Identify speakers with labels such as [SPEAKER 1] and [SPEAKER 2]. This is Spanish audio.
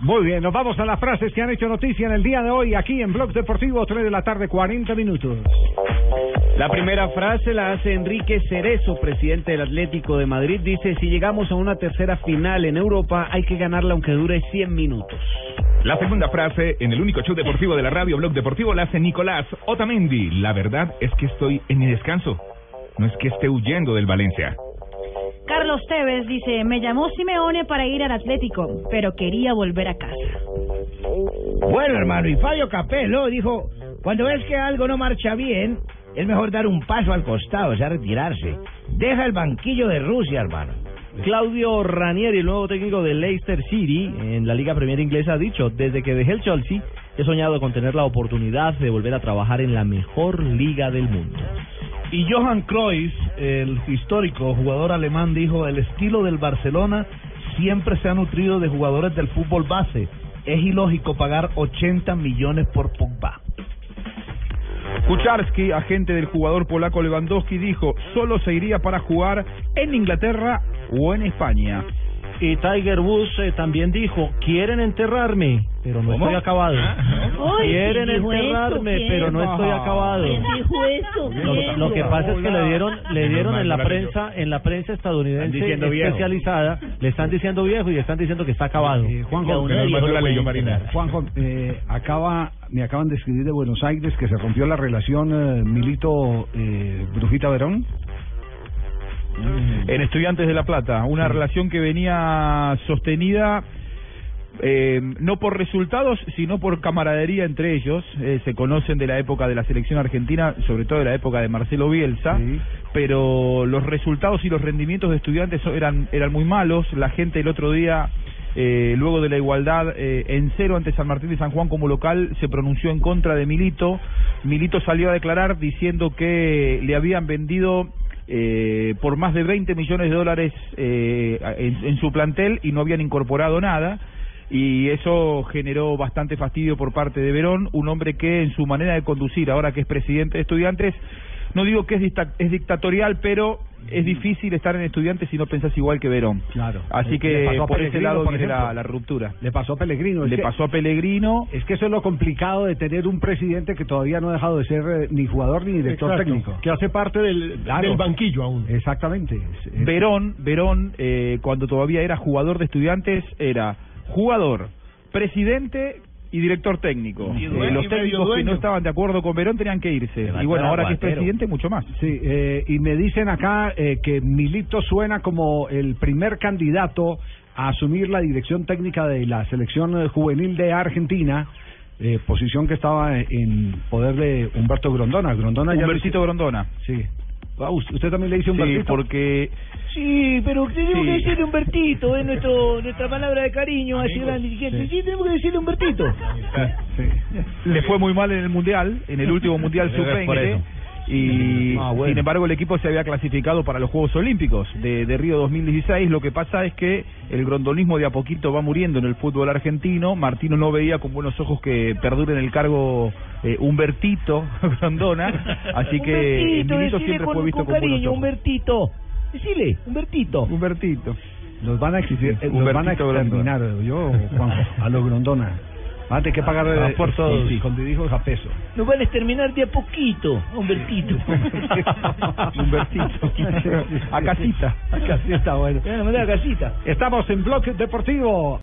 [SPEAKER 1] Muy bien, nos vamos a las frases que han hecho noticia en el día de hoy aquí en Blog Deportivo, 3 de la tarde, 40 minutos.
[SPEAKER 2] La primera frase la hace Enrique Cerezo, presidente del Atlético de Madrid. Dice, si llegamos a una tercera final en Europa, hay que ganarla aunque dure 100 minutos.
[SPEAKER 3] La segunda frase, en el único show deportivo de la radio Blog Deportivo, la hace Nicolás Otamendi. La verdad es que estoy en mi descanso. No es que esté huyendo del Valencia.
[SPEAKER 4] Carlos Tevez dice, me llamó Simeone para ir al Atlético, pero quería volver a casa.
[SPEAKER 5] Bueno, hermano, y Fabio Capello dijo, cuando ves que algo no marcha bien, es mejor dar un paso al costado, o sea, retirarse. Deja el banquillo de Rusia, hermano.
[SPEAKER 2] Claudio Ranieri, el nuevo técnico de Leicester City en la Liga Premier Inglesa, ha dicho, desde que dejé el Chelsea, he soñado con tener la oportunidad de volver a trabajar en la mejor liga del mundo.
[SPEAKER 6] Y Johan Cruyff, el histórico jugador alemán, dijo, el estilo del Barcelona siempre se ha nutrido de jugadores del fútbol base. Es ilógico pagar 80 millones por Pogba.
[SPEAKER 3] Kucharski, agente del jugador polaco Lewandowski, dijo, solo se iría para jugar en Inglaterra o en España.
[SPEAKER 2] Y Tiger Woods eh, también dijo, quieren enterrarme, pero no estoy acabado. quieren
[SPEAKER 7] ¿quién dijo
[SPEAKER 2] enterrarme,
[SPEAKER 7] eso?
[SPEAKER 2] pero no
[SPEAKER 7] ¿Quién?
[SPEAKER 2] estoy acabado.
[SPEAKER 7] ¿Quién dijo eso?
[SPEAKER 2] Lo, que pasa es que le dieron, le dieron en la prensa, en la prensa estadounidense
[SPEAKER 3] viejo.
[SPEAKER 2] especializada, le están diciendo viejo y le están diciendo que está acabado.
[SPEAKER 1] Eh, Juanjo,
[SPEAKER 7] enterrar.
[SPEAKER 1] Juanjo, eh, acaba, me acaban de escribir de Buenos Aires que se rompió la relación eh, Milito eh, Brujita Verón.
[SPEAKER 3] En Estudiantes de La Plata, una relación que venía sostenida eh, no por resultados, sino por camaradería entre ellos. Eh, se conocen de la época de la selección argentina, sobre todo de la época de Marcelo Bielsa,
[SPEAKER 1] Sí.
[SPEAKER 3] pero los resultados y los rendimientos de estudiantes eran, eran muy malos. La gente el otro día, eh, luego de la igualdad eh, en cero ante San Martín de San Juan como local, se pronunció en contra de Milito. Milito salió a declarar diciendo que le habían vendido eh, por más de 20 millones de dólares eh, en, en su plantel y no habían incorporado nada. Y eso generó bastante fastidio por parte de Verón, un hombre que en su manera de conducir, ahora que es presidente de estudiantes, no digo que es, dicta- es dictatorial, pero es difícil estar en estudiantes si no pensás igual que Verón.
[SPEAKER 1] Claro.
[SPEAKER 3] Así que por ese lado
[SPEAKER 1] por
[SPEAKER 3] viene la, la ruptura.
[SPEAKER 1] Le pasó a Pellegrino. es
[SPEAKER 3] Le
[SPEAKER 1] que-
[SPEAKER 3] pasó a Pellegrino.
[SPEAKER 1] Es que eso es lo complicado de tener un presidente que todavía no ha dejado de ser eh, ni jugador ni director
[SPEAKER 6] Exacto,
[SPEAKER 1] técnico.
[SPEAKER 6] Que hace parte del,
[SPEAKER 1] Claro.
[SPEAKER 6] del banquillo aún.
[SPEAKER 1] Exactamente. Es- es-
[SPEAKER 3] Verón, Verón eh, cuando todavía era jugador de estudiantes, era jugador, presidente y director técnico.
[SPEAKER 6] Y
[SPEAKER 3] Eh, los técnicos que no estaban de acuerdo con Verón tenían que irse. Y bueno, ahora que es presidente, mucho más.
[SPEAKER 1] Sí, eh, y me dicen acá eh, que Milito suena como el primer candidato a asumir la dirección técnica de la selección juvenil de Argentina, eh, posición que estaba en poder de Humberto Grondona. Grondona ya lo
[SPEAKER 3] Humbertito Grondona.
[SPEAKER 1] hizo- Sí. Ah, ¿Usted usted también le dice
[SPEAKER 3] Sí,
[SPEAKER 1] Humbertito?
[SPEAKER 3] porque
[SPEAKER 5] Sí, pero tenemos
[SPEAKER 3] Sí.
[SPEAKER 5] que decirle Humbertito, es nuestro, nuestra palabra de cariño hacia el gran dirigente. Sí. tenemos que decirle Humbertito.
[SPEAKER 1] Sí.
[SPEAKER 3] le fue muy mal en el Mundial, en el último Mundial
[SPEAKER 2] Es por
[SPEAKER 3] sub-20.
[SPEAKER 2] eso.
[SPEAKER 3] Y
[SPEAKER 1] Ah, bueno.
[SPEAKER 3] sin embargo el equipo se había clasificado para los Juegos Olímpicos de, de Río 2016. Lo que pasa es que el grondonismo de a poquito va muriendo en el fútbol argentino. Martino no veía con buenos ojos que perdure en el cargo eh, Humbertito Grondona. Así que
[SPEAKER 5] Humbertito,
[SPEAKER 3] siempre
[SPEAKER 5] con,
[SPEAKER 3] fue visto
[SPEAKER 5] con
[SPEAKER 3] con buenos
[SPEAKER 5] cariño,
[SPEAKER 3] ojos.
[SPEAKER 5] Humbertito. Decile, Humbertito.
[SPEAKER 3] Humbertito.
[SPEAKER 1] Los van a exigir, eh, los van a exterminar, yo, Juanjo, a los Grondona. Van a tener que pagar
[SPEAKER 3] Ah, por todos.
[SPEAKER 1] sí, con dirijo a peso.
[SPEAKER 5] Nos van a exterminar de a poquito, Humbertito.
[SPEAKER 3] Humbertito. A casita.
[SPEAKER 1] A casita, bueno.
[SPEAKER 5] Ya, no me da casita.
[SPEAKER 1] Estamos en Bloque Deportivo.